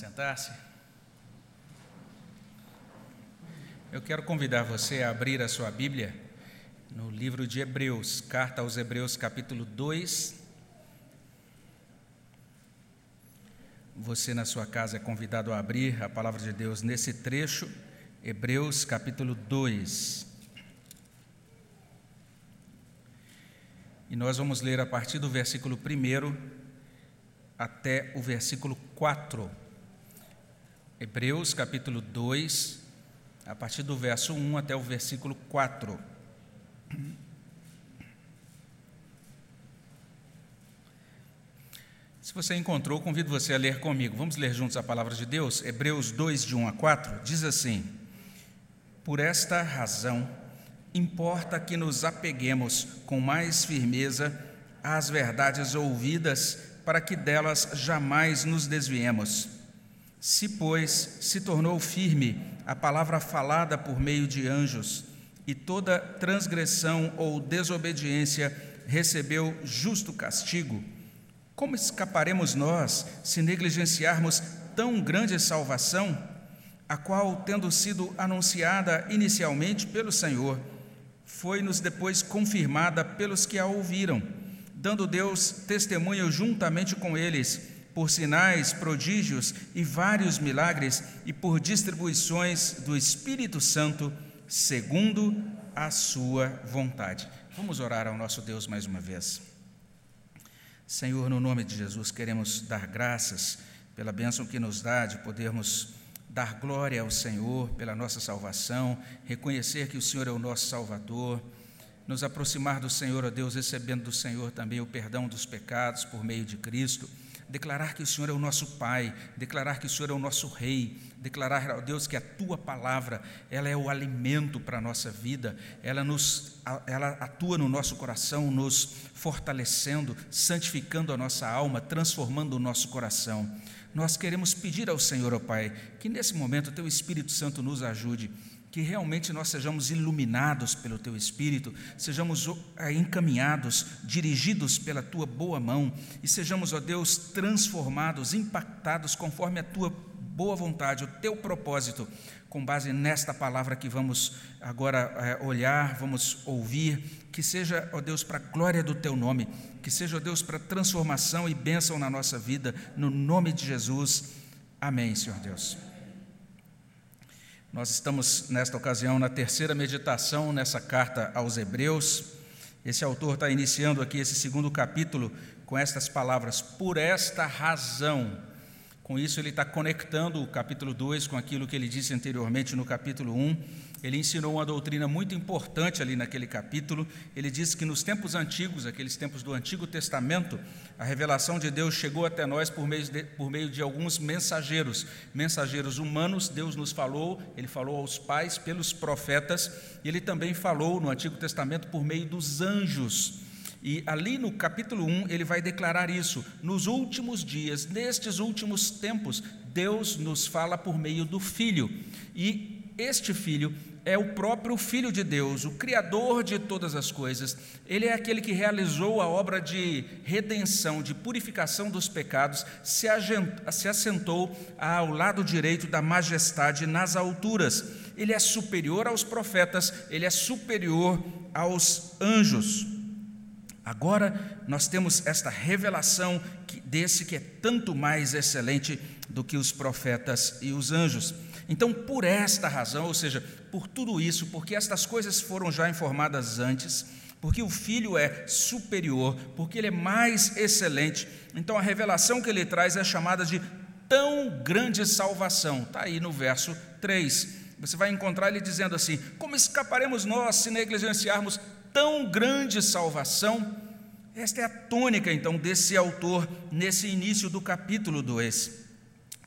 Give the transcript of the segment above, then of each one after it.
sentar-se? Eu quero convidar você a abrir a sua Bíblia no livro de Hebreus, carta aos Hebreus, capítulo 2. Você na sua casa é convidado a abrir a palavra de Deus nesse trecho, Hebreus, capítulo 2. E nós vamos ler a partir do versículo 1 até o versículo 4. Hebreus capítulo 2, a partir do verso 1 até o versículo 4. Se você encontrou, convido você a ler comigo. Vamos ler juntos a palavra de Deus? Hebreus 2, de 1 a 4, diz assim: Por esta razão, importa que nos apeguemos com mais firmeza às verdades ouvidas, para que delas jamais nos desviemos. Se, pois, se tornou firme a palavra falada por meio de anjos, e toda transgressão ou desobediência recebeu justo castigo, como escaparemos nós se negligenciarmos tão grande salvação, a qual, tendo sido anunciada inicialmente pelo Senhor, foi-nos depois confirmada pelos que a ouviram, dando Deus testemunho juntamente com eles por sinais, prodígios e vários milagres e por distribuições do Espírito Santo, segundo a sua vontade. Vamos orar ao nosso Deus mais uma vez. Senhor, no nome de Jesus, queremos dar graças pela bênção que nos dá de podermos dar glória ao Senhor pela nossa salvação, reconhecer que o Senhor é o nosso Salvador, nos aproximar do Senhor, ó Deus, recebendo do Senhor também o perdão dos pecados por meio de Cristo declarar que o Senhor é o nosso Pai, declarar que o Senhor é o nosso Rei, declarar, ó Deus, que a Tua palavra, ela é o alimento para a nossa vida, ela, nos, ela atua no nosso coração, nos fortalecendo, santificando a nossa alma, transformando o nosso coração. Nós queremos pedir ao Senhor, ó Pai, que nesse momento o Teu Espírito Santo nos ajude que realmente nós sejamos iluminados pelo Teu Espírito, sejamos eh, encaminhados, dirigidos pela Tua boa mão e sejamos, ó Deus, transformados, impactados conforme a Tua boa vontade, o Teu propósito, com base nesta palavra que vamos agora é, olhar, vamos ouvir, que seja, ó Deus, para a glória do Teu nome, que seja, ó Deus, para transformação e bênção na nossa vida, no nome de Jesus. Amém, Senhor Deus. Nós estamos, nesta ocasião, na terceira meditação nessa carta aos Hebreus. Esse autor está iniciando aqui esse segundo capítulo com estas palavras: por esta razão. Com isso, ele está conectando o capítulo 2 com aquilo que ele disse anteriormente no capítulo 1 ele ensinou uma doutrina muito importante ali naquele capítulo. Ele disse que nos tempos antigos, aqueles tempos do Antigo Testamento, a revelação de Deus chegou até nós por meio de, por meio de alguns mensageiros, mensageiros humanos. Deus nos falou, ele falou aos pais pelos profetas, e ele também falou no Antigo Testamento por meio dos anjos. E ali no capítulo 1 ele vai declarar isso. Nos últimos dias, nestes últimos tempos, Deus nos fala por meio do Filho. E este Filho é o próprio Filho de Deus, o Criador de todas as coisas. Ele é aquele que realizou a obra de redenção, de purificação dos pecados, se assentou ao lado direito da majestade nas alturas. Ele é superior aos profetas, ele é superior aos anjos. Agora nós temos esta revelação desse que é tanto mais excelente do que os profetas e os anjos. Então, por esta razão, ou seja, por tudo isso, porque estas coisas foram já informadas antes, porque o Filho é superior, porque ele é mais excelente, então a revelação que ele traz é chamada de tão grande salvação. Está aí no verso 3. Você vai encontrar ele dizendo assim: Como escaparemos nós se negligenciarmos tão grande salvação? Esta é a tônica, então, desse autor nesse início do capítulo 2.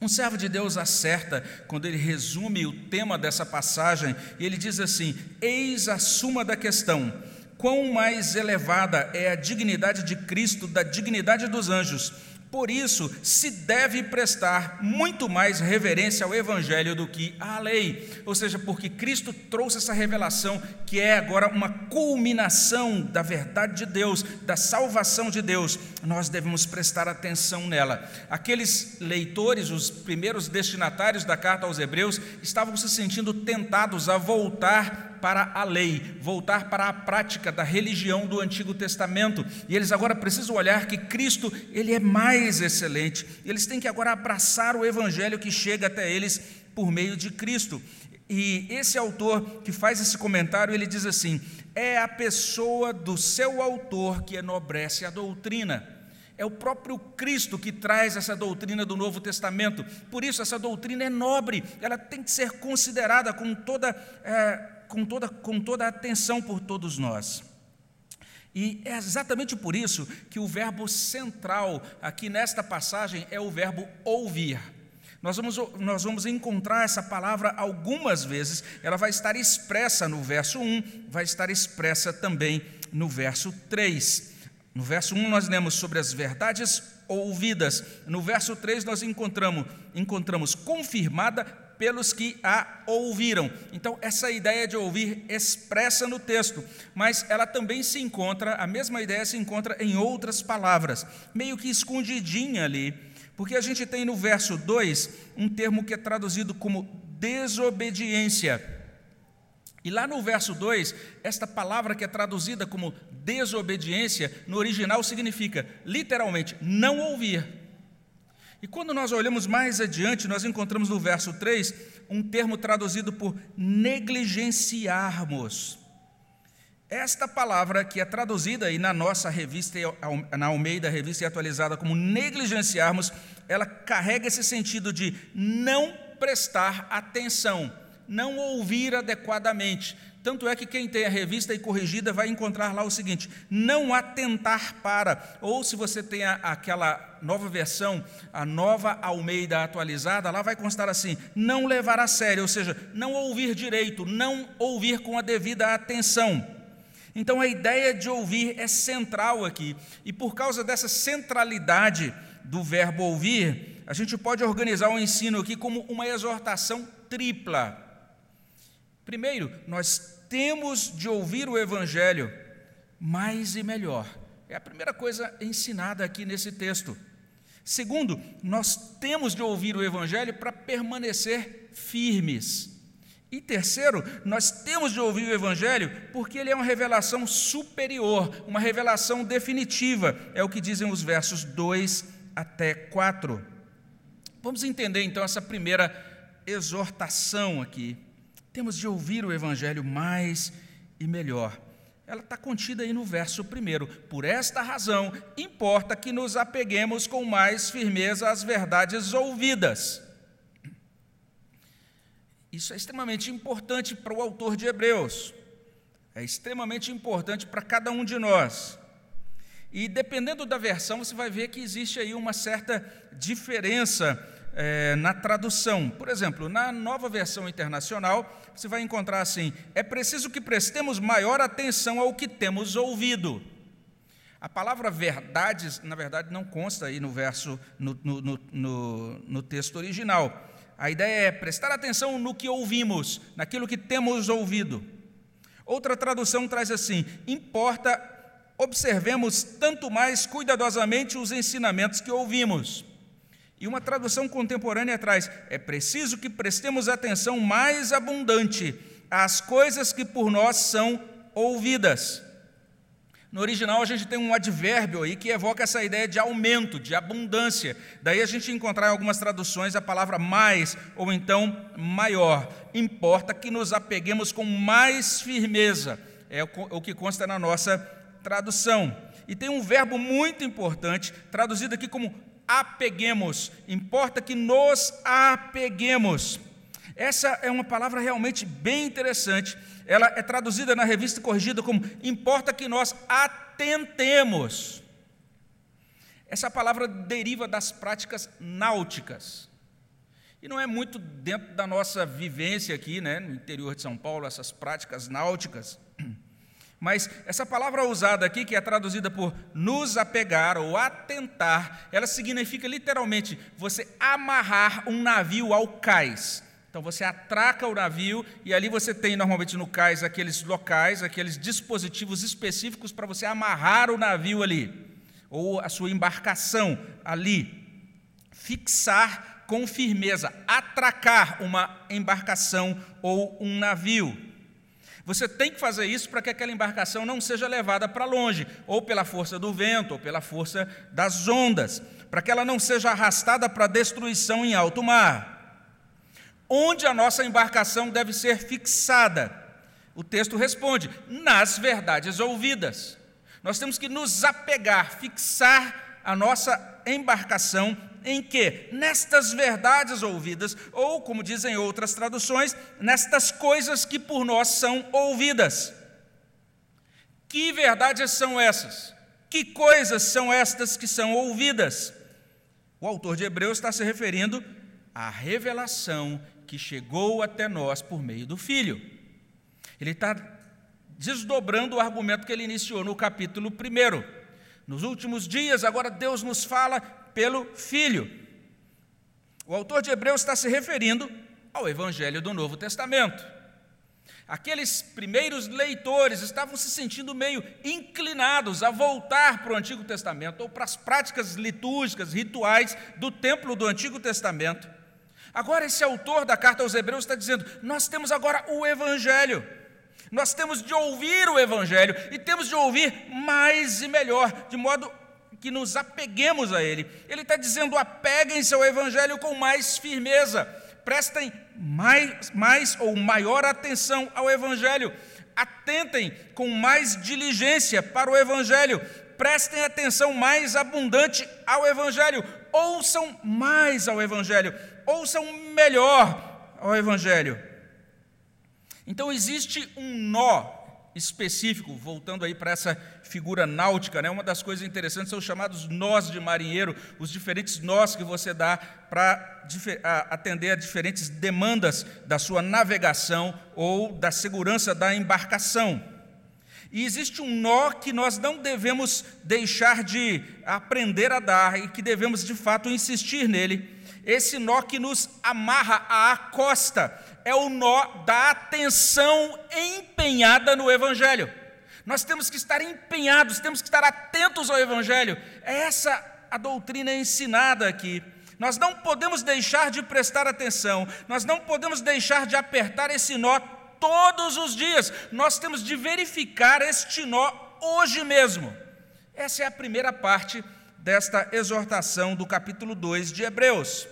Um servo de Deus acerta quando ele resume o tema dessa passagem, e ele diz assim: Eis a suma da questão. Quão mais elevada é a dignidade de Cristo da dignidade dos anjos? Por isso, se deve prestar muito mais reverência ao Evangelho do que à lei. Ou seja, porque Cristo trouxe essa revelação, que é agora uma culminação da verdade de Deus, da salvação de Deus. Nós devemos prestar atenção nela. Aqueles leitores, os primeiros destinatários da carta aos Hebreus, estavam se sentindo tentados a voltar para a lei, voltar para a prática da religião do Antigo Testamento. E eles agora precisam olhar que Cristo, ele é mais excelente. Eles têm que agora abraçar o evangelho que chega até eles por meio de Cristo. E esse autor que faz esse comentário, ele diz assim: é a pessoa do seu autor que enobrece a doutrina. É o próprio Cristo que traz essa doutrina do Novo Testamento. Por isso, essa doutrina é nobre, ela tem que ser considerada com toda é, com toda, com toda a atenção por todos nós. E é exatamente por isso que o verbo central aqui nesta passagem é o verbo ouvir. Nós vamos, nós vamos encontrar essa palavra algumas vezes, ela vai estar expressa no verso 1, vai estar expressa também no verso 3. No verso 1 nós lemos sobre as verdades ouvidas, no verso 3 nós encontramos, encontramos confirmada pelos que a ouviram. Então, essa ideia de ouvir expressa no texto, mas ela também se encontra, a mesma ideia se encontra em outras palavras, meio que escondidinha ali, porque a gente tem no verso 2 um termo que é traduzido como desobediência. E lá no verso 2, esta palavra que é traduzida como desobediência, no original significa literalmente não ouvir. E quando nós olhamos mais adiante, nós encontramos no verso 3 um termo traduzido por negligenciarmos. Esta palavra que é traduzida aí na nossa revista, na Almeida, revista e atualizada como negligenciarmos, ela carrega esse sentido de não prestar atenção, não ouvir adequadamente, tanto é que quem tem a revista e corrigida vai encontrar lá o seguinte: não atentar para, ou se você tem a, aquela nova versão, a nova Almeida atualizada, lá vai constar assim: não levar a sério, ou seja, não ouvir direito, não ouvir com a devida atenção. Então a ideia de ouvir é central aqui, e por causa dessa centralidade do verbo ouvir, a gente pode organizar o ensino aqui como uma exortação tripla. Primeiro, nós temos de ouvir o Evangelho mais e melhor. É a primeira coisa ensinada aqui nesse texto. Segundo, nós temos de ouvir o Evangelho para permanecer firmes. E terceiro, nós temos de ouvir o Evangelho porque ele é uma revelação superior, uma revelação definitiva. É o que dizem os versos 2 até 4. Vamos entender então essa primeira exortação aqui temos de ouvir o Evangelho mais e melhor. Ela está contida aí no verso primeiro. Por esta razão, importa que nos apeguemos com mais firmeza às verdades ouvidas. Isso é extremamente importante para o autor de Hebreus. É extremamente importante para cada um de nós. E dependendo da versão, você vai ver que existe aí uma certa diferença é, na tradução. Por exemplo, na nova versão internacional, você vai encontrar assim: é preciso que prestemos maior atenção ao que temos ouvido. A palavra verdades, na verdade, não consta aí no verso, no, no, no, no texto original. A ideia é prestar atenção no que ouvimos, naquilo que temos ouvido. Outra tradução traz assim: importa observemos tanto mais cuidadosamente os ensinamentos que ouvimos. E uma tradução contemporânea traz: é preciso que prestemos atenção mais abundante às coisas que por nós são ouvidas. No original, a gente tem um advérbio aí que evoca essa ideia de aumento, de abundância. Daí a gente encontrar em algumas traduções a palavra mais ou então maior. Importa que nos apeguemos com mais firmeza. É o que consta na nossa tradução. E tem um verbo muito importante, traduzido aqui como apeguemos, importa que nos apeguemos. Essa é uma palavra realmente bem interessante. Ela é traduzida na revista corrigida como importa que nós atentemos. Essa palavra deriva das práticas náuticas. E não é muito dentro da nossa vivência aqui, né, no interior de São Paulo, essas práticas náuticas. Mas essa palavra usada aqui, que é traduzida por nos apegar ou atentar, ela significa literalmente você amarrar um navio ao cais. Então você atraca o navio e ali você tem normalmente no cais aqueles locais, aqueles dispositivos específicos para você amarrar o navio ali, ou a sua embarcação ali. Fixar com firmeza, atracar uma embarcação ou um navio. Você tem que fazer isso para que aquela embarcação não seja levada para longe, ou pela força do vento, ou pela força das ondas, para que ela não seja arrastada para destruição em alto mar. Onde a nossa embarcação deve ser fixada? O texto responde: nas verdades ouvidas. Nós temos que nos apegar, fixar a nossa embarcação em que? Nestas verdades ouvidas, ou, como dizem outras traduções, nestas coisas que por nós são ouvidas. Que verdades são essas? Que coisas são estas que são ouvidas? O autor de Hebreus está se referindo à revelação que chegou até nós por meio do Filho. Ele está desdobrando o argumento que ele iniciou no capítulo 1. Nos últimos dias, agora Deus nos fala pelo Filho. O autor de Hebreus está se referindo ao Evangelho do Novo Testamento. Aqueles primeiros leitores estavam se sentindo meio inclinados a voltar para o Antigo Testamento ou para as práticas litúrgicas, rituais do templo do Antigo Testamento. Agora, esse autor da carta aos Hebreus está dizendo: nós temos agora o Evangelho. Nós temos de ouvir o Evangelho e temos de ouvir mais e melhor, de modo que nos apeguemos a Ele. Ele está dizendo: apeguem-se ao Evangelho com mais firmeza, prestem mais, mais ou maior atenção ao Evangelho, atentem com mais diligência para o Evangelho, prestem atenção mais abundante ao Evangelho, ouçam mais ao Evangelho, ouçam melhor ao Evangelho. Então existe um nó específico, voltando aí para essa figura náutica, né? uma das coisas interessantes são os chamados nós de marinheiro, os diferentes nós que você dá para atender a diferentes demandas da sua navegação ou da segurança da embarcação. E existe um nó que nós não devemos deixar de aprender a dar e que devemos de fato insistir nele. Esse nó que nos amarra à costa, é o nó da atenção empenhada no Evangelho. Nós temos que estar empenhados, temos que estar atentos ao Evangelho. É essa a doutrina ensinada aqui. Nós não podemos deixar de prestar atenção, nós não podemos deixar de apertar esse nó todos os dias. Nós temos de verificar este nó hoje mesmo. Essa é a primeira parte desta exortação do capítulo 2 de Hebreus.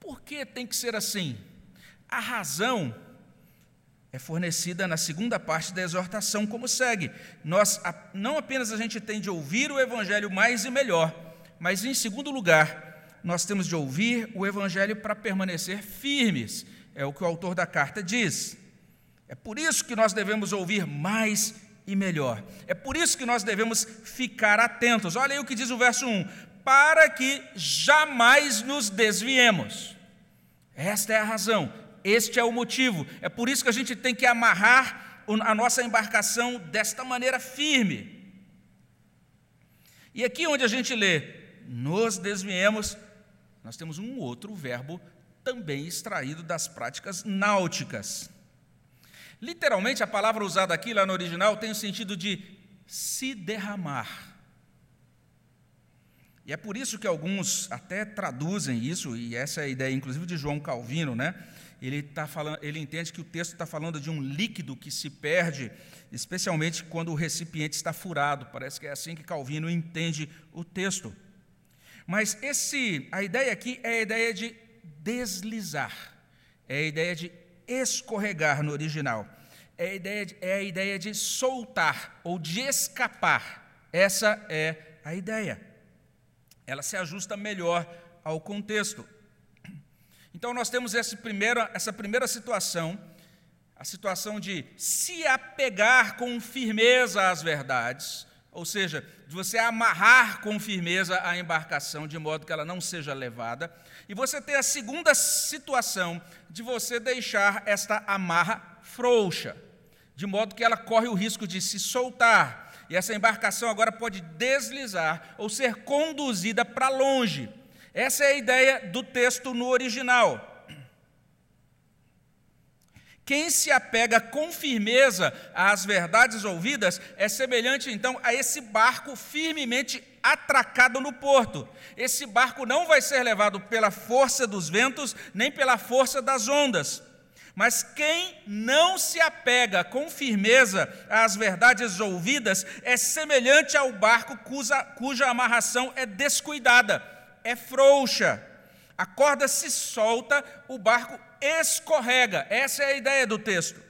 Por que tem que ser assim? A razão é fornecida na segunda parte da exortação, como segue: nós não apenas a gente tem de ouvir o evangelho mais e melhor, mas em segundo lugar, nós temos de ouvir o evangelho para permanecer firmes. É o que o autor da carta diz. É por isso que nós devemos ouvir mais e melhor. É por isso que nós devemos ficar atentos. Olha aí o que diz o verso 1: para que jamais nos desviemos. Esta é a razão. Este é o motivo. É por isso que a gente tem que amarrar a nossa embarcação desta maneira firme. E aqui onde a gente lê, nos desviemos, nós temos um outro verbo também extraído das práticas náuticas. Literalmente, a palavra usada aqui lá no original tem o sentido de se derramar. E é por isso que alguns até traduzem isso, e essa é a ideia, inclusive, de João Calvino, né? Ele, tá falando, ele entende que o texto está falando de um líquido que se perde, especialmente quando o recipiente está furado. Parece que é assim que Calvino entende o texto. Mas esse, a ideia aqui é a ideia de deslizar, é a ideia de escorregar no original, é a ideia de, é a ideia de soltar ou de escapar. Essa é a ideia. Ela se ajusta melhor ao contexto. Então nós temos essa primeira, essa primeira situação, a situação de se apegar com firmeza às verdades, ou seja, de você amarrar com firmeza a embarcação de modo que ela não seja levada, e você tem a segunda situação de você deixar esta amarra frouxa, de modo que ela corre o risco de se soltar, e essa embarcação agora pode deslizar ou ser conduzida para longe. Essa é a ideia do texto no original. Quem se apega com firmeza às verdades ouvidas é semelhante então a esse barco firmemente atracado no porto. Esse barco não vai ser levado pela força dos ventos, nem pela força das ondas. Mas quem não se apega com firmeza às verdades ouvidas é semelhante ao barco cuja, cuja amarração é descuidada, é frouxa. A corda se solta, o barco escorrega. Essa é a ideia do texto.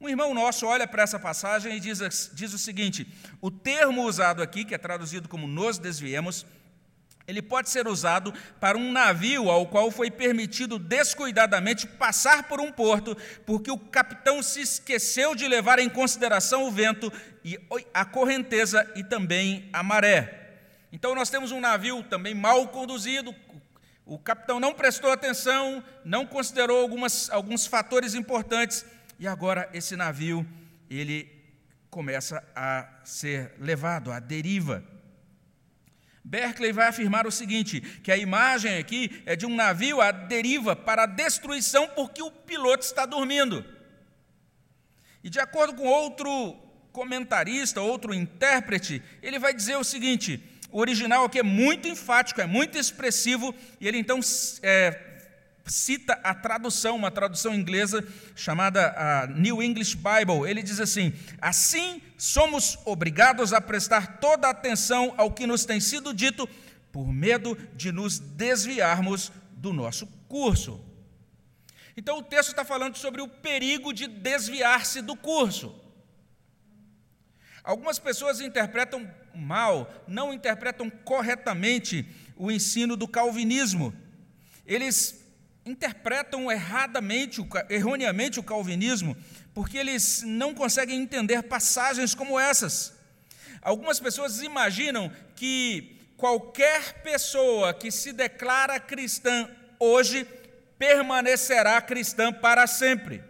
Um irmão nosso olha para essa passagem e diz, diz o seguinte: o termo usado aqui, que é traduzido como nos desviemos, ele pode ser usado para um navio ao qual foi permitido descuidadamente passar por um porto, porque o capitão se esqueceu de levar em consideração o vento e a correnteza e também a maré. Então nós temos um navio também mal conduzido, o capitão não prestou atenção, não considerou algumas, alguns fatores importantes, e agora esse navio ele começa a ser levado à deriva. Berkeley vai afirmar o seguinte: que a imagem aqui é de um navio à deriva para a destruição porque o piloto está dormindo. E de acordo com outro comentarista, outro intérprete, ele vai dizer o seguinte: o original aqui é muito enfático, é muito expressivo, e ele então é, cita a tradução, uma tradução inglesa chamada New English Bible. Ele diz assim: Assim somos obrigados a prestar toda a atenção ao que nos tem sido dito, por medo de nos desviarmos do nosso curso. Então o texto está falando sobre o perigo de desviar-se do curso. Algumas pessoas interpretam mal, não interpretam corretamente o ensino do calvinismo. Eles interpretam erradamente, erroneamente o calvinismo, porque eles não conseguem entender passagens como essas. Algumas pessoas imaginam que qualquer pessoa que se declara cristã hoje permanecerá cristã para sempre.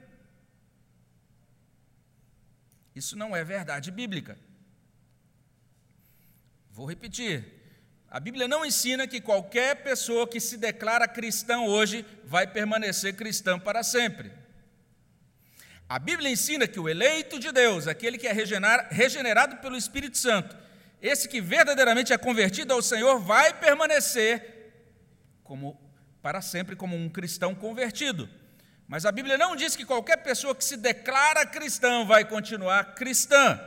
Isso não é verdade bíblica. Vou repetir. A Bíblia não ensina que qualquer pessoa que se declara cristã hoje vai permanecer cristã para sempre. A Bíblia ensina que o eleito de Deus, aquele que é regenerado pelo Espírito Santo, esse que verdadeiramente é convertido ao Senhor, vai permanecer como para sempre como um cristão convertido. Mas a Bíblia não diz que qualquer pessoa que se declara cristão vai continuar cristã.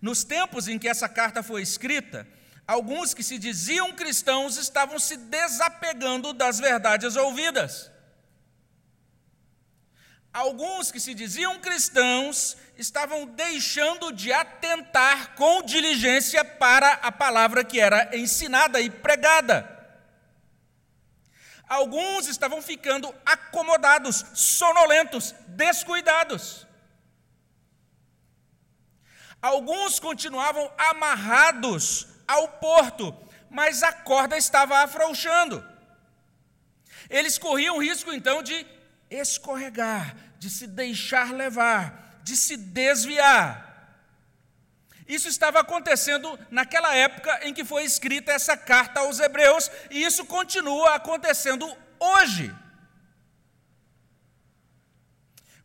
Nos tempos em que essa carta foi escrita, alguns que se diziam cristãos estavam se desapegando das verdades ouvidas. Alguns que se diziam cristãos estavam deixando de atentar com diligência para a palavra que era ensinada e pregada. Alguns estavam ficando acomodados, sonolentos, descuidados. Alguns continuavam amarrados ao porto, mas a corda estava afrouxando. Eles corriam o risco então de escorregar, de se deixar levar, de se desviar. Isso estava acontecendo naquela época em que foi escrita essa carta aos Hebreus, e isso continua acontecendo hoje.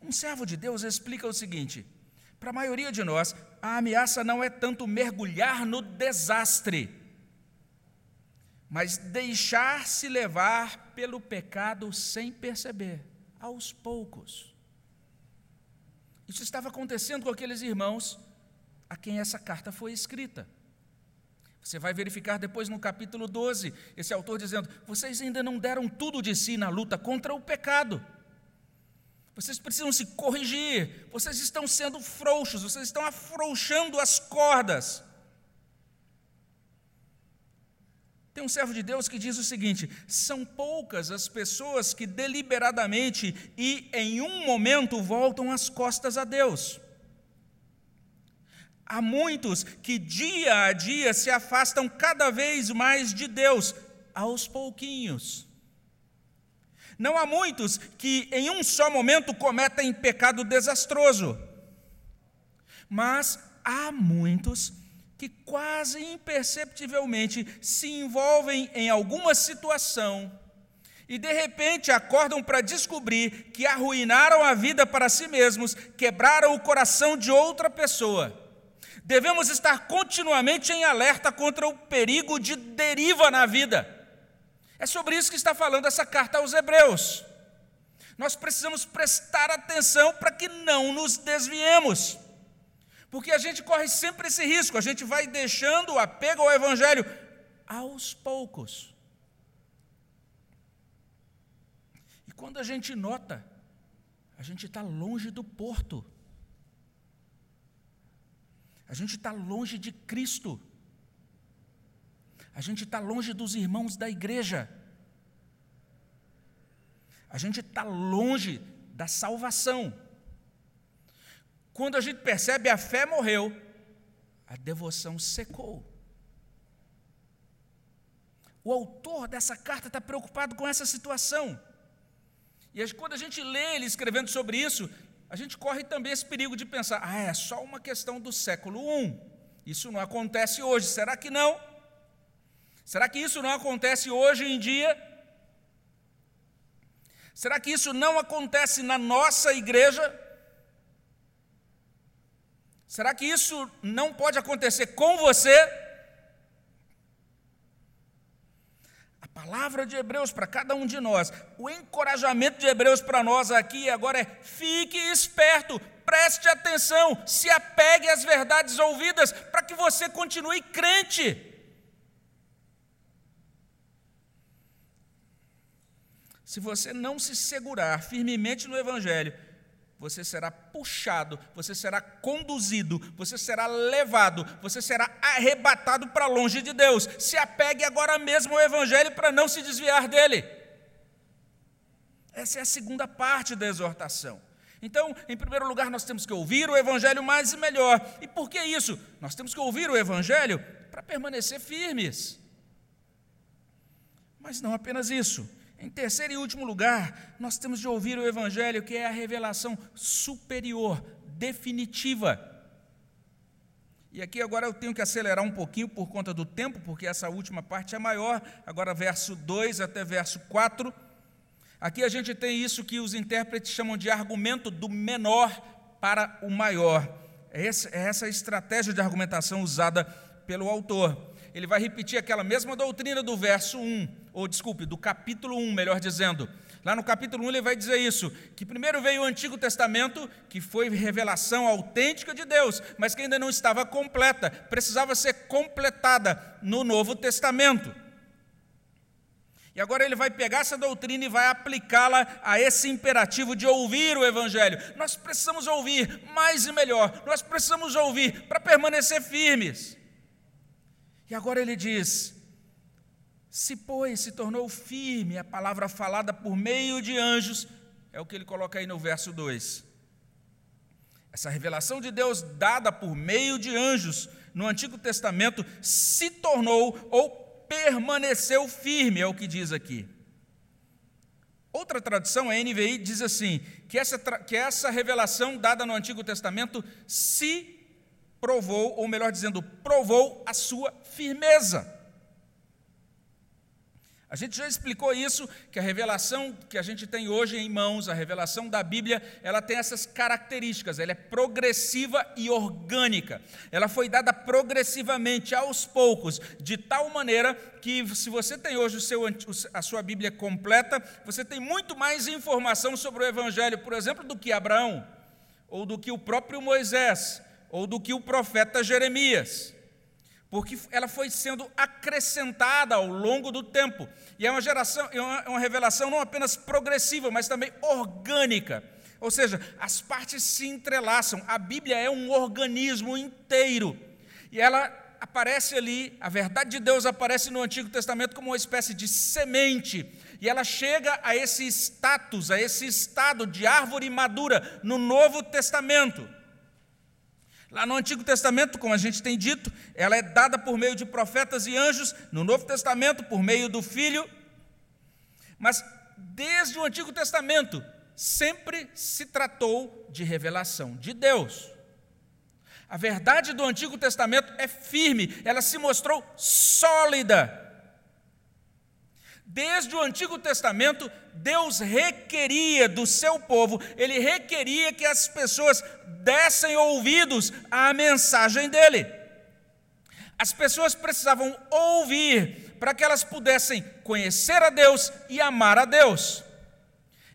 Um servo de Deus explica o seguinte: para a maioria de nós, a ameaça não é tanto mergulhar no desastre, mas deixar-se levar pelo pecado sem perceber, aos poucos. Isso estava acontecendo com aqueles irmãos a quem essa carta foi escrita. Você vai verificar depois no capítulo 12, esse autor dizendo: vocês ainda não deram tudo de si na luta contra o pecado. Vocês precisam se corrigir, vocês estão sendo frouxos, vocês estão afrouxando as cordas. Tem um servo de Deus que diz o seguinte: são poucas as pessoas que deliberadamente e em um momento voltam as costas a Deus. Há muitos que dia a dia se afastam cada vez mais de Deus, aos pouquinhos. Não há muitos que em um só momento cometem pecado desastroso, mas há muitos que quase imperceptivelmente se envolvem em alguma situação e de repente acordam para descobrir que arruinaram a vida para si mesmos, quebraram o coração de outra pessoa. Devemos estar continuamente em alerta contra o perigo de deriva na vida. É sobre isso que está falando essa carta aos Hebreus. Nós precisamos prestar atenção para que não nos desviemos. Porque a gente corre sempre esse risco, a gente vai deixando o apego ao Evangelho aos poucos. E quando a gente nota, a gente está longe do porto, a gente está longe de Cristo, a gente está longe dos irmãos da igreja, a gente está longe da salvação. Quando a gente percebe a fé morreu, a devoção secou. O autor dessa carta está preocupado com essa situação. E quando a gente lê ele escrevendo sobre isso, a gente corre também esse perigo de pensar: ah, é só uma questão do século I. Isso não acontece hoje. Será que não? Será que isso não acontece hoje em dia? Será que isso não acontece na nossa igreja? Será que isso não pode acontecer com você? Palavra de Hebreus para cada um de nós, o encorajamento de Hebreus para nós aqui agora é: fique esperto, preste atenção, se apegue às verdades ouvidas, para que você continue crente. Se você não se segurar firmemente no Evangelho, você será puxado, você será conduzido, você será levado, você será arrebatado para longe de Deus. Se apegue agora mesmo ao Evangelho para não se desviar dele. Essa é a segunda parte da exortação. Então, em primeiro lugar, nós temos que ouvir o Evangelho mais e melhor. E por que isso? Nós temos que ouvir o Evangelho para permanecer firmes. Mas não apenas isso. Em terceiro e último lugar, nós temos de ouvir o Evangelho, que é a revelação superior, definitiva. E aqui agora eu tenho que acelerar um pouquinho por conta do tempo, porque essa última parte é maior. Agora, verso 2 até verso 4. Aqui a gente tem isso que os intérpretes chamam de argumento do menor para o maior. É essa é estratégia de argumentação usada pelo autor ele vai repetir aquela mesma doutrina do verso 1, ou desculpe, do capítulo 1, melhor dizendo. Lá no capítulo 1 ele vai dizer isso: que primeiro veio o Antigo Testamento, que foi revelação autêntica de Deus, mas que ainda não estava completa, precisava ser completada no Novo Testamento. E agora ele vai pegar essa doutrina e vai aplicá-la a esse imperativo de ouvir o Evangelho. Nós precisamos ouvir mais e melhor, nós precisamos ouvir para permanecer firmes. E agora ele diz: se, pois, se tornou firme a palavra falada por meio de anjos, é o que ele coloca aí no verso 2. Essa revelação de Deus dada por meio de anjos no Antigo Testamento se tornou ou permaneceu firme, é o que diz aqui. Outra tradução, a NVI, diz assim: que essa, que essa revelação dada no Antigo Testamento se provou, ou melhor dizendo, provou a sua firmeza. A gente já explicou isso, que a revelação que a gente tem hoje em mãos, a revelação da Bíblia, ela tem essas características, ela é progressiva e orgânica. Ela foi dada progressivamente, aos poucos, de tal maneira que, se você tem hoje seu, a sua Bíblia completa, você tem muito mais informação sobre o Evangelho, por exemplo, do que Abraão, ou do que o próprio Moisés, ou do que o profeta Jeremias, porque ela foi sendo acrescentada ao longo do tempo. E é uma, geração, é uma, é uma revelação não apenas progressiva, mas também orgânica. Ou seja, as partes se entrelaçam. A Bíblia é um organismo inteiro. E ela aparece ali, a verdade de Deus aparece no Antigo Testamento como uma espécie de semente. E ela chega a esse status, a esse estado de árvore madura no Novo Testamento. Lá no Antigo Testamento, como a gente tem dito, ela é dada por meio de profetas e anjos, no Novo Testamento, por meio do Filho. Mas desde o Antigo Testamento, sempre se tratou de revelação de Deus. A verdade do Antigo Testamento é firme, ela se mostrou sólida. Desde o Antigo Testamento, Deus requeria do seu povo, ele requeria que as pessoas dessem ouvidos à mensagem dele. As pessoas precisavam ouvir para que elas pudessem conhecer a Deus e amar a Deus.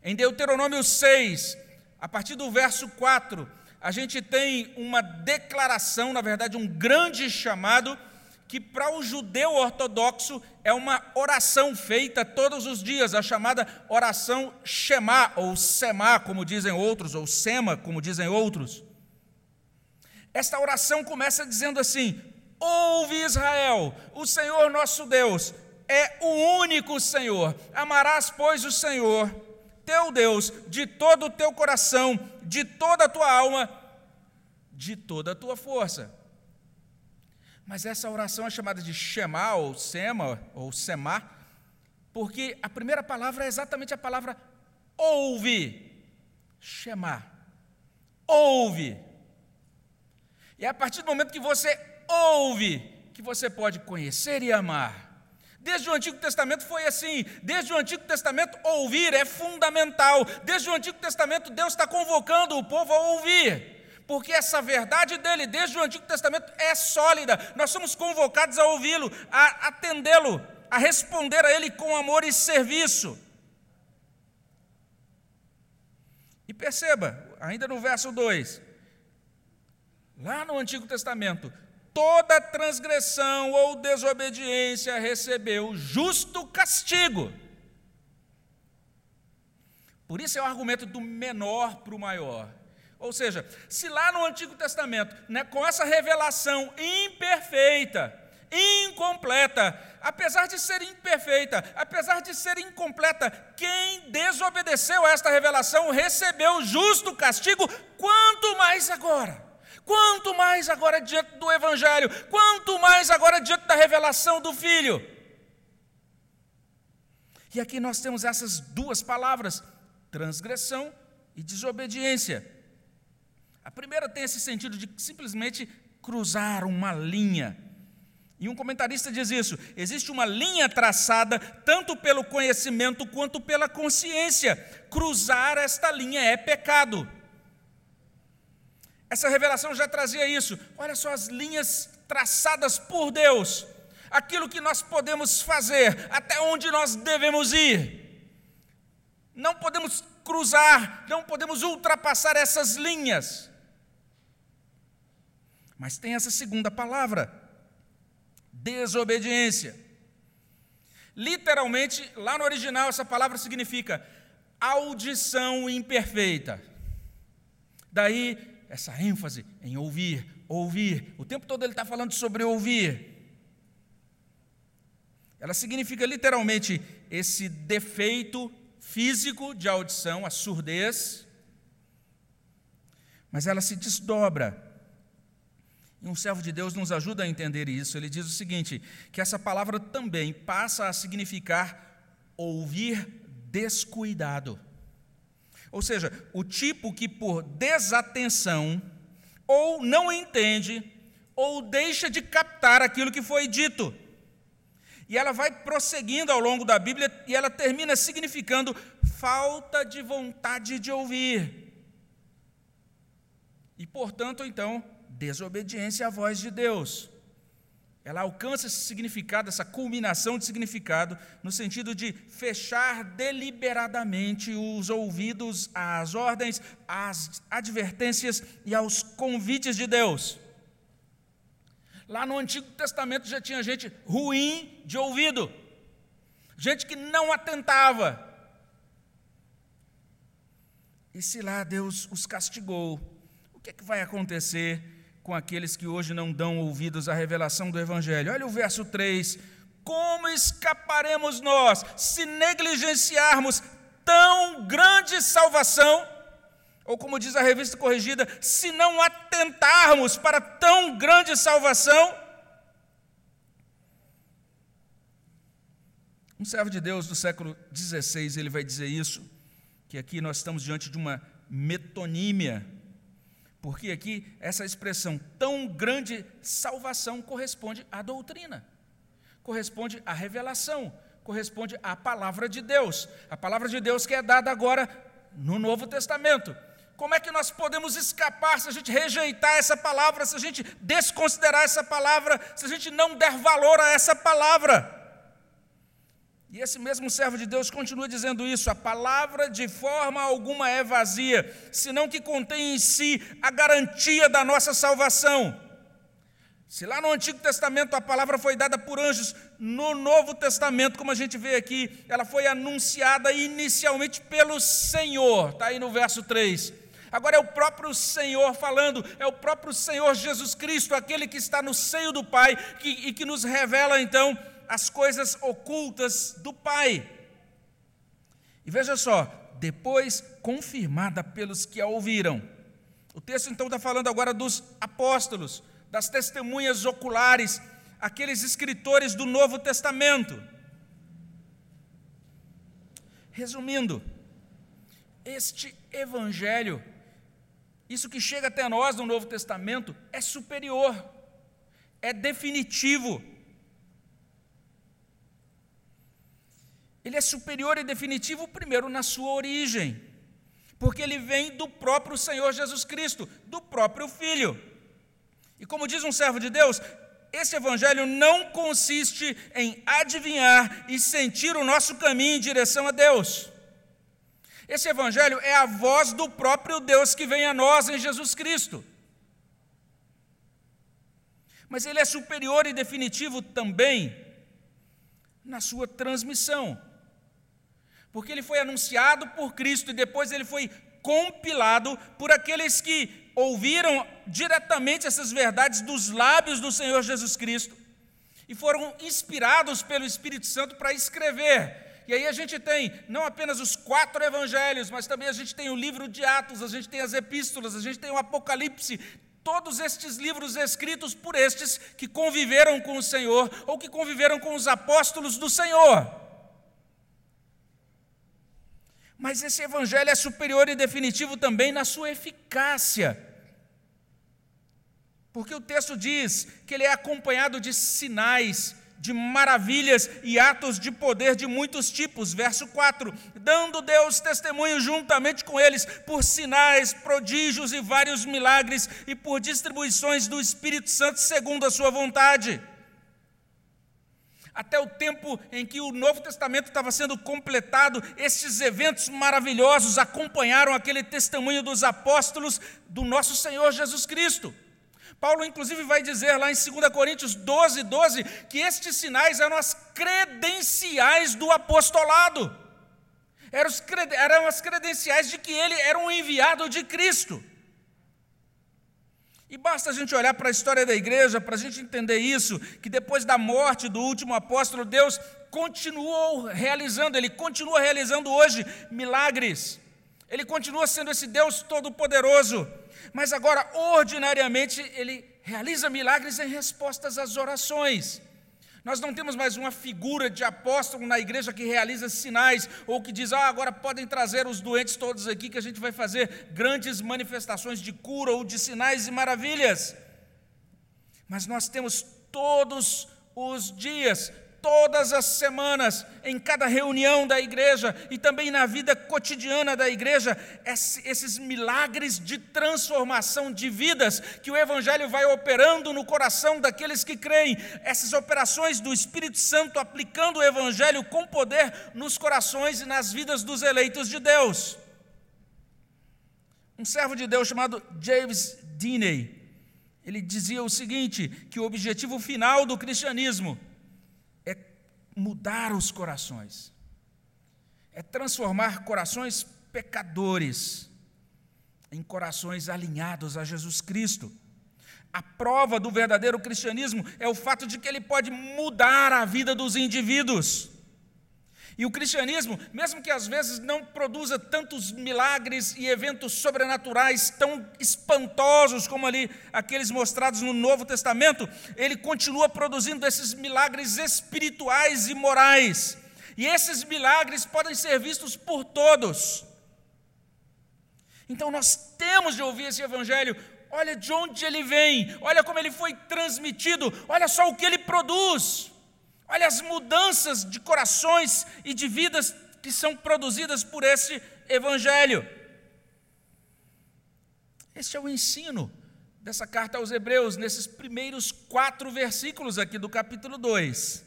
Em Deuteronômio 6, a partir do verso 4, a gente tem uma declaração, na verdade, um grande chamado, que para o judeu ortodoxo é uma oração feita todos os dias, a chamada oração Shema, ou Sema, como dizem outros, ou Sema, como dizem outros. Esta oração começa dizendo assim: Ouve Israel, o Senhor nosso Deus é o único Senhor. Amarás, pois, o Senhor teu Deus de todo o teu coração, de toda a tua alma, de toda a tua força. Mas essa oração é chamada de Shema, ou Sema, ou Semá, porque a primeira palavra é exatamente a palavra ouve. Shema. Ouve. E é a partir do momento que você ouve, que você pode conhecer e amar. Desde o Antigo Testamento foi assim. Desde o Antigo Testamento, ouvir é fundamental. Desde o Antigo Testamento, Deus está convocando o povo a ouvir. Porque essa verdade dele, desde o Antigo Testamento, é sólida. Nós somos convocados a ouvi-lo, a atendê-lo, a responder a ele com amor e serviço. E perceba, ainda no verso 2, lá no Antigo Testamento, toda transgressão ou desobediência recebeu justo castigo. Por isso é o argumento do menor para o maior. Ou seja, se lá no Antigo Testamento, né, com essa revelação imperfeita, incompleta, apesar de ser imperfeita, apesar de ser incompleta, quem desobedeceu a esta revelação recebeu justo castigo, quanto mais agora. Quanto mais agora diante do Evangelho, quanto mais agora diante da revelação do Filho. E aqui nós temos essas duas palavras, transgressão e desobediência. A primeira tem esse sentido de simplesmente cruzar uma linha. E um comentarista diz isso: existe uma linha traçada tanto pelo conhecimento quanto pela consciência. Cruzar esta linha é pecado. Essa revelação já trazia isso. Olha só as linhas traçadas por Deus, aquilo que nós podemos fazer, até onde nós devemos ir. Não podemos cruzar, não podemos ultrapassar essas linhas. Mas tem essa segunda palavra, desobediência. Literalmente, lá no original, essa palavra significa audição imperfeita. Daí essa ênfase em ouvir, ouvir. O tempo todo ele está falando sobre ouvir. Ela significa literalmente esse defeito físico de audição, a surdez, mas ela se desdobra. E um servo de Deus nos ajuda a entender isso. Ele diz o seguinte: que essa palavra também passa a significar ouvir descuidado. Ou seja, o tipo que por desatenção ou não entende ou deixa de captar aquilo que foi dito. E ela vai prosseguindo ao longo da Bíblia e ela termina significando falta de vontade de ouvir. E, portanto, então, desobediência à voz de Deus ela alcança esse significado, essa culminação de significado, no sentido de fechar deliberadamente os ouvidos às ordens, às advertências e aos convites de Deus. Lá no Antigo Testamento já tinha gente ruim de ouvido, gente que não atentava. E se lá Deus os castigou, o que, é que vai acontecer com aqueles que hoje não dão ouvidos à revelação do Evangelho. Olha o verso 3. Como escaparemos nós se negligenciarmos tão grande salvação? Ou como diz a revista corrigida, se não atentarmos para tão grande salvação? Um servo de Deus do século XVI, ele vai dizer isso, que aqui nós estamos diante de uma metonímia, porque aqui essa expressão tão grande salvação corresponde à doutrina, corresponde à revelação, corresponde à palavra de Deus, a palavra de Deus que é dada agora no Novo Testamento. Como é que nós podemos escapar se a gente rejeitar essa palavra, se a gente desconsiderar essa palavra, se a gente não der valor a essa palavra? E esse mesmo servo de Deus continua dizendo isso: a palavra de forma alguma é vazia, senão que contém em si a garantia da nossa salvação. Se lá no Antigo Testamento a palavra foi dada por anjos, no Novo Testamento, como a gente vê aqui, ela foi anunciada inicialmente pelo Senhor, está aí no verso 3. Agora é o próprio Senhor falando, é o próprio Senhor Jesus Cristo, aquele que está no seio do Pai que, e que nos revela então as coisas ocultas do Pai. E veja só, depois confirmada pelos que a ouviram. O texto então está falando agora dos apóstolos, das testemunhas oculares, aqueles escritores do Novo Testamento. Resumindo, este evangelho, isso que chega até nós no Novo Testamento, é superior, é definitivo ele é superior e definitivo, primeiro, na sua origem, porque ele vem do próprio Senhor Jesus Cristo, do próprio Filho. E como diz um servo de Deus, esse evangelho não consiste em adivinhar e sentir o nosso caminho em direção a Deus. Esse evangelho é a voz do próprio Deus que vem a nós em Jesus Cristo. Mas ele é superior e definitivo também na sua transmissão porque ele foi anunciado por Cristo e depois ele foi compilado por aqueles que ouviram diretamente essas verdades dos lábios do Senhor Jesus Cristo e foram inspirados pelo Espírito Santo para escrever. E aí a gente tem não apenas os quatro evangelhos, mas também a gente tem o livro de Atos, a gente tem as epístolas, a gente tem o Apocalipse, todos estes livros escritos por estes que conviveram com o Senhor ou que conviveram com os apóstolos do Senhor. Mas esse evangelho é superior e definitivo também na sua eficácia. Porque o texto diz que ele é acompanhado de sinais, de maravilhas e atos de poder de muitos tipos. Verso 4: dando Deus testemunho juntamente com eles por sinais, prodígios e vários milagres e por distribuições do Espírito Santo segundo a sua vontade até o tempo em que o Novo Testamento estava sendo completado, estes eventos maravilhosos acompanharam aquele testemunho dos apóstolos do nosso Senhor Jesus Cristo. Paulo, inclusive, vai dizer lá em 2 Coríntios 12, 12, que estes sinais eram as credenciais do apostolado, eram as credenciais de que ele era um enviado de Cristo. E basta a gente olhar para a história da igreja para a gente entender isso, que depois da morte do último apóstolo, Deus continuou realizando, Ele continua realizando hoje milagres. Ele continua sendo esse Deus todo-poderoso, mas agora, ordinariamente, Ele realiza milagres em respostas às orações. Nós não temos mais uma figura de apóstolo na igreja que realiza sinais ou que diz, ah, agora podem trazer os doentes todos aqui que a gente vai fazer grandes manifestações de cura ou de sinais e maravilhas. Mas nós temos todos os dias todas as semanas, em cada reunião da igreja e também na vida cotidiana da igreja, esses milagres de transformação de vidas que o Evangelho vai operando no coração daqueles que creem, essas operações do Espírito Santo aplicando o Evangelho com poder nos corações e nas vidas dos eleitos de Deus. Um servo de Deus chamado James Diney, ele dizia o seguinte: que o objetivo final do cristianismo mudar os corações, é transformar corações pecadores em corações alinhados a Jesus Cristo. A prova do verdadeiro cristianismo é o fato de que ele pode mudar a vida dos indivíduos. E o cristianismo, mesmo que às vezes não produza tantos milagres e eventos sobrenaturais tão espantosos como ali aqueles mostrados no Novo Testamento, ele continua produzindo esses milagres espirituais e morais. E esses milagres podem ser vistos por todos. Então nós temos de ouvir esse evangelho. Olha de onde ele vem, olha como ele foi transmitido, olha só o que ele produz. Olha as mudanças de corações e de vidas que são produzidas por esse evangelho. Este é o ensino dessa carta aos Hebreus, nesses primeiros quatro versículos aqui do capítulo 2.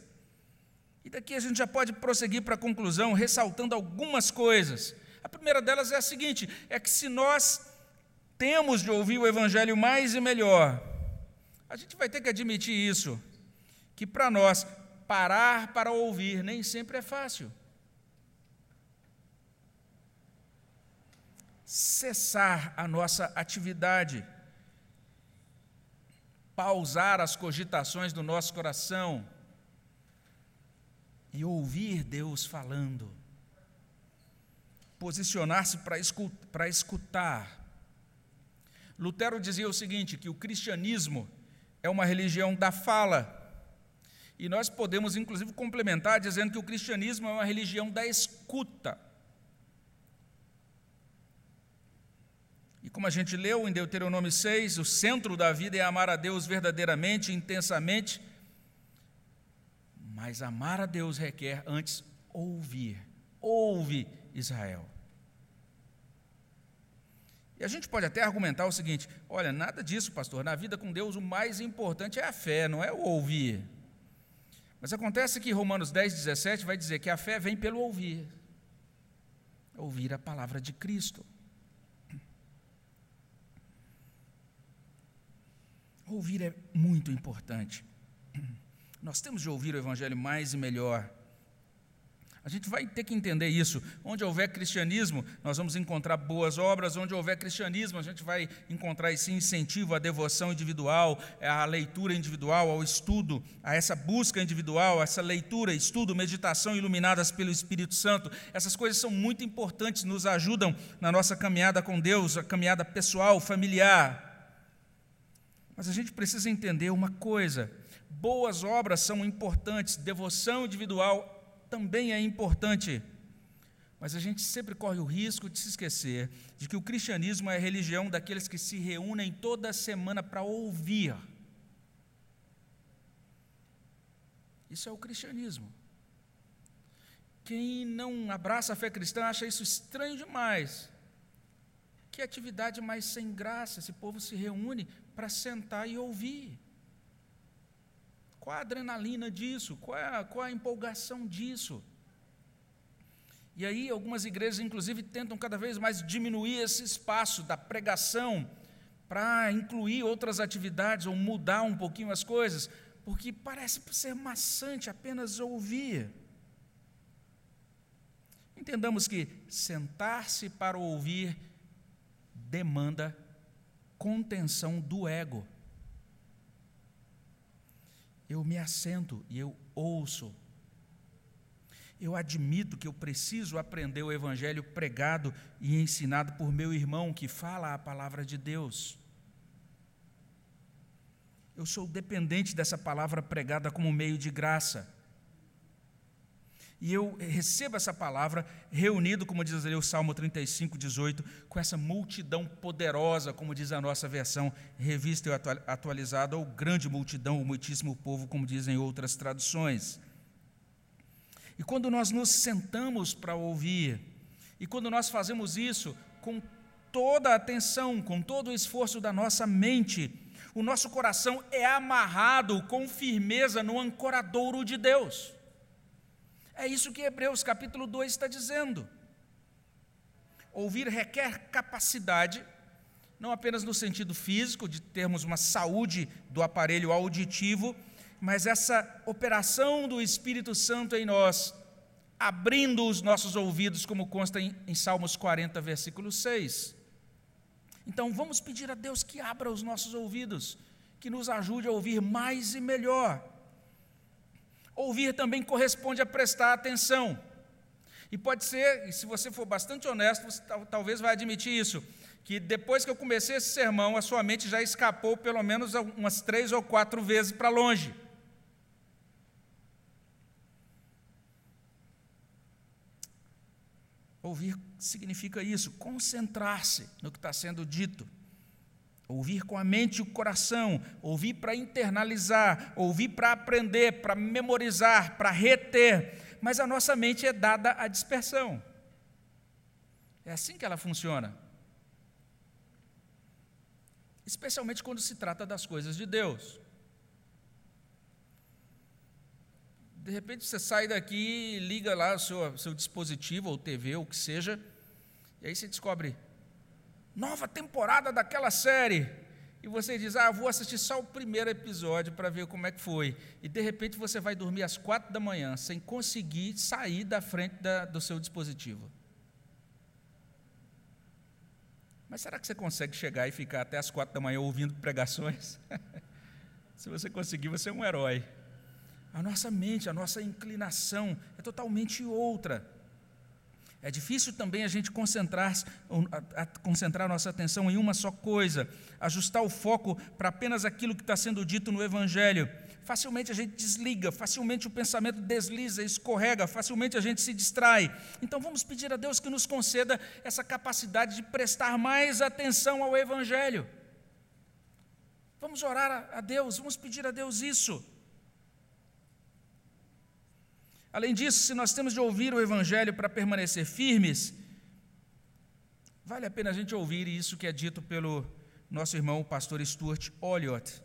E daqui a gente já pode prosseguir para a conclusão, ressaltando algumas coisas. A primeira delas é a seguinte: é que se nós temos de ouvir o Evangelho mais e melhor, a gente vai ter que admitir isso, que para nós parar para ouvir nem sempre é fácil. Cessar a nossa atividade, pausar as cogitações do nosso coração e ouvir Deus falando, posicionar-se para escutar. Lutero dizia o seguinte: que o cristianismo é uma religião da fala e nós podemos, inclusive, complementar dizendo que o cristianismo é uma religião da escuta. E como a gente leu em Deuteronômio 6, o centro da vida é amar a Deus verdadeiramente, intensamente. Mas amar a Deus requer antes ouvir. Ouve Israel. E a gente pode até argumentar o seguinte: olha, nada disso, pastor. Na vida com Deus, o mais importante é a fé, não é o ouvir. Mas acontece que Romanos 10, 17 vai dizer que a fé vem pelo ouvir ouvir a palavra de Cristo. Ouvir é muito importante. Nós temos de ouvir o Evangelho mais e melhor. A gente vai ter que entender isso. Onde houver cristianismo, nós vamos encontrar boas obras. Onde houver cristianismo, a gente vai encontrar esse incentivo à devoção individual, à leitura individual, ao estudo, a essa busca individual, essa leitura, estudo, meditação iluminadas pelo Espírito Santo. Essas coisas são muito importantes, nos ajudam na nossa caminhada com Deus, a caminhada pessoal, familiar. Mas a gente precisa entender uma coisa: boas obras são importantes, devoção individual também é importante. Mas a gente sempre corre o risco de se esquecer de que o cristianismo é a religião daqueles que se reúnem toda semana para ouvir. Isso é o cristianismo. Quem não abraça a fé cristã acha isso estranho demais. Que atividade mais sem graça, esse povo se reúne para sentar e ouvir. Qual a adrenalina disso? Qual é a, qual a empolgação disso? E aí, algumas igrejas, inclusive, tentam cada vez mais diminuir esse espaço da pregação para incluir outras atividades ou mudar um pouquinho as coisas, porque parece ser maçante apenas ouvir. Entendamos que sentar-se para ouvir demanda contenção do ego eu me assento e eu ouço. Eu admito que eu preciso aprender o Evangelho pregado e ensinado por meu irmão que fala a palavra de Deus. Eu sou dependente dessa palavra pregada como meio de graça. E eu recebo essa palavra reunido, como diz ali o Salmo 35, 18, com essa multidão poderosa, como diz a nossa versão revista e atualizada, ou grande multidão, ou muitíssimo povo, como dizem outras traduções. E quando nós nos sentamos para ouvir, e quando nós fazemos isso com toda a atenção, com todo o esforço da nossa mente, o nosso coração é amarrado com firmeza no ancoradouro de Deus. É isso que Hebreus capítulo 2 está dizendo. Ouvir requer capacidade, não apenas no sentido físico, de termos uma saúde do aparelho auditivo, mas essa operação do Espírito Santo em nós, abrindo os nossos ouvidos, como consta em, em Salmos 40, versículo 6. Então vamos pedir a Deus que abra os nossos ouvidos, que nos ajude a ouvir mais e melhor. Ouvir também corresponde a prestar atenção. E pode ser, e se você for bastante honesto, você talvez vai admitir isso, que depois que eu comecei esse sermão, a sua mente já escapou pelo menos umas três ou quatro vezes para longe. Ouvir significa isso, concentrar-se no que está sendo dito. Ouvir com a mente e o coração, ouvir para internalizar, ouvir para aprender, para memorizar, para reter. Mas a nossa mente é dada à dispersão. É assim que ela funciona. Especialmente quando se trata das coisas de Deus. De repente você sai daqui, liga lá o seu, seu dispositivo, ou TV, ou o que seja, e aí você descobre nova temporada daquela série. E você diz, ah, vou assistir só o primeiro episódio para ver como é que foi. E de repente você vai dormir às quatro da manhã, sem conseguir sair da frente da, do seu dispositivo. Mas será que você consegue chegar e ficar até as quatro da manhã ouvindo pregações? Se você conseguir, você é um herói. A nossa mente, a nossa inclinação é totalmente outra. É difícil também a gente concentrar, a, concentrar nossa atenção em uma só coisa, ajustar o foco para apenas aquilo que está sendo dito no Evangelho. Facilmente a gente desliga, facilmente o pensamento desliza, escorrega, facilmente a gente se distrai. Então vamos pedir a Deus que nos conceda essa capacidade de prestar mais atenção ao Evangelho. Vamos orar a Deus, vamos pedir a Deus isso. Além disso, se nós temos de ouvir o Evangelho para permanecer firmes, vale a pena a gente ouvir isso que é dito pelo nosso irmão, o pastor Stuart Olliott.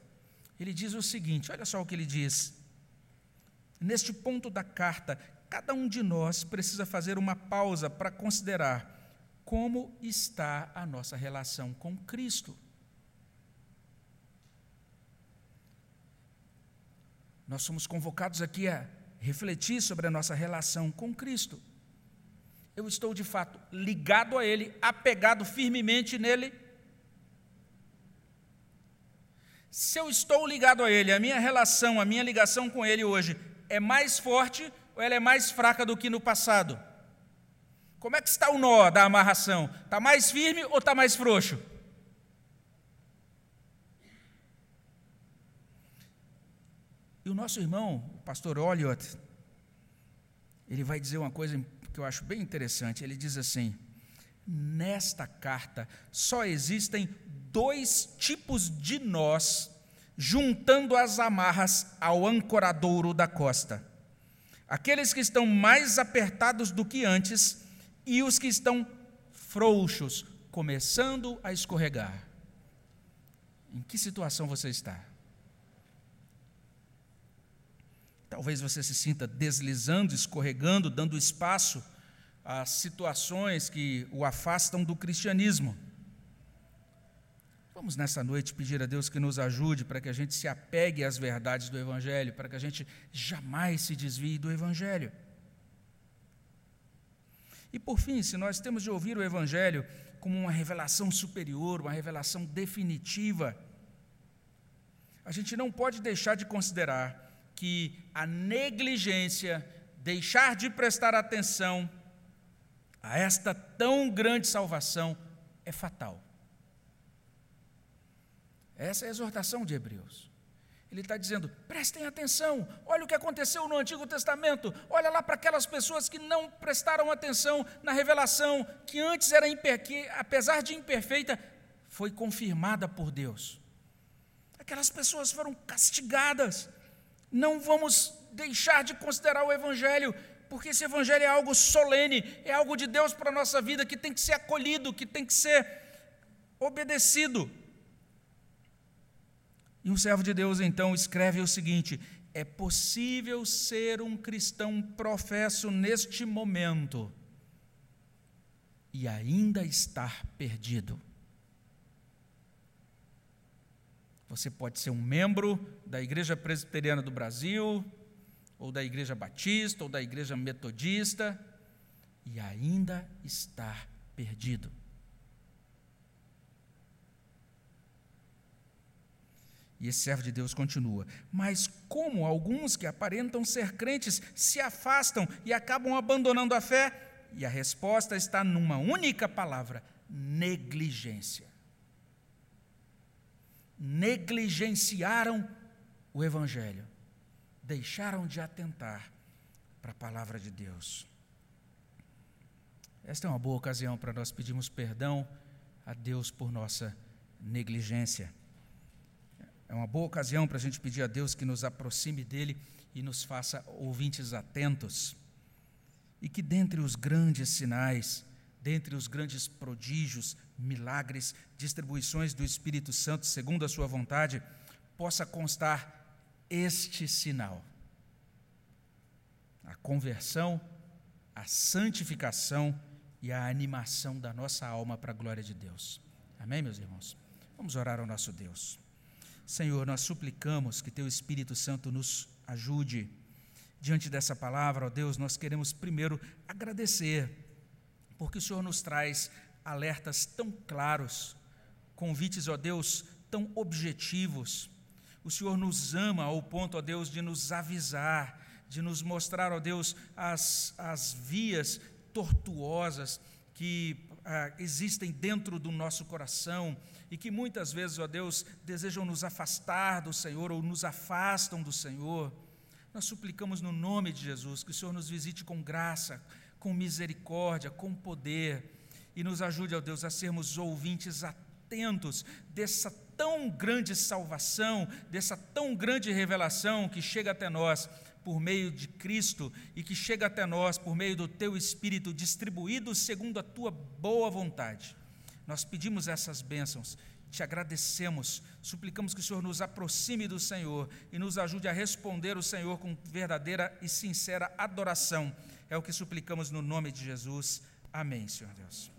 Ele diz o seguinte: olha só o que ele diz. Neste ponto da carta, cada um de nós precisa fazer uma pausa para considerar como está a nossa relação com Cristo. Nós somos convocados aqui a refletir sobre a nossa relação com Cristo. Eu estou de fato ligado a Ele, apegado firmemente nele. Se eu estou ligado a Ele, a minha relação, a minha ligação com Ele hoje é mais forte ou ela é mais fraca do que no passado? Como é que está o nó da amarração? Está mais firme ou está mais frouxo? E o nosso irmão, pastor Olliott, ele vai dizer uma coisa que eu acho bem interessante. Ele diz assim: nesta carta só existem dois tipos de nós juntando as amarras ao ancoradouro da costa. Aqueles que estão mais apertados do que antes e os que estão frouxos, começando a escorregar. Em que situação você está? Talvez você se sinta deslizando, escorregando, dando espaço a situações que o afastam do cristianismo. Vamos nessa noite pedir a Deus que nos ajude para que a gente se apegue às verdades do Evangelho, para que a gente jamais se desvie do Evangelho. E por fim, se nós temos de ouvir o Evangelho como uma revelação superior, uma revelação definitiva, a gente não pode deixar de considerar que a negligência, deixar de prestar atenção a esta tão grande salvação é fatal. Essa é a exortação de Hebreus. Ele está dizendo: prestem atenção, olha o que aconteceu no Antigo Testamento, olha lá para aquelas pessoas que não prestaram atenção na revelação, que antes era que, apesar de imperfeita, foi confirmada por Deus. Aquelas pessoas foram castigadas, não vamos deixar de considerar o Evangelho, porque esse Evangelho é algo solene, é algo de Deus para a nossa vida que tem que ser acolhido, que tem que ser obedecido. E um servo de Deus então escreve o seguinte: é possível ser um cristão professo neste momento e ainda estar perdido. Você pode ser um membro da Igreja Presbiteriana do Brasil, ou da Igreja Batista, ou da Igreja Metodista, e ainda estar perdido. E esse servo de Deus continua: Mas como alguns que aparentam ser crentes se afastam e acabam abandonando a fé? E a resposta está numa única palavra: negligência negligenciaram o Evangelho, deixaram de atentar para a palavra de Deus. esta é uma boa ocasião para nós pedirmos perdão a Deus por nossa negligência. É uma boa ocasião para a gente pedir a Deus que nos aproxime dele e nos faça ouvintes atentos. E que dentre os grandes sinais, dentre os grandes prodígios, milagres, distribuições do Espírito Santo segundo a sua vontade, possa constar este sinal: a conversão, a santificação e a animação da nossa alma para a glória de Deus. Amém, meus irmãos? Vamos orar ao nosso Deus. Senhor, nós suplicamos que Teu Espírito Santo nos ajude. Diante dessa palavra, ó Deus, nós queremos primeiro agradecer, porque o Senhor nos traz alertas tão claros, convites, ó Deus, tão objetivos. O Senhor nos ama ao ponto, ó Deus, de nos avisar, de nos mostrar, ó Deus, as, as vias tortuosas que ah, existem dentro do nosso coração e que muitas vezes, ó Deus, desejam nos afastar do Senhor ou nos afastam do Senhor, nós suplicamos no nome de Jesus que o Senhor nos visite com graça, com misericórdia, com poder e nos ajude, ó Deus, a sermos ouvintes atentos dessa tão grande salvação, dessa tão grande revelação que chega até nós por meio de Cristo e que chega até nós por meio do teu Espírito distribuído segundo a tua boa vontade. Nós pedimos essas bênçãos, te agradecemos, suplicamos que o Senhor nos aproxime do Senhor e nos ajude a responder o Senhor com verdadeira e sincera adoração. É o que suplicamos no nome de Jesus. Amém, Senhor Deus.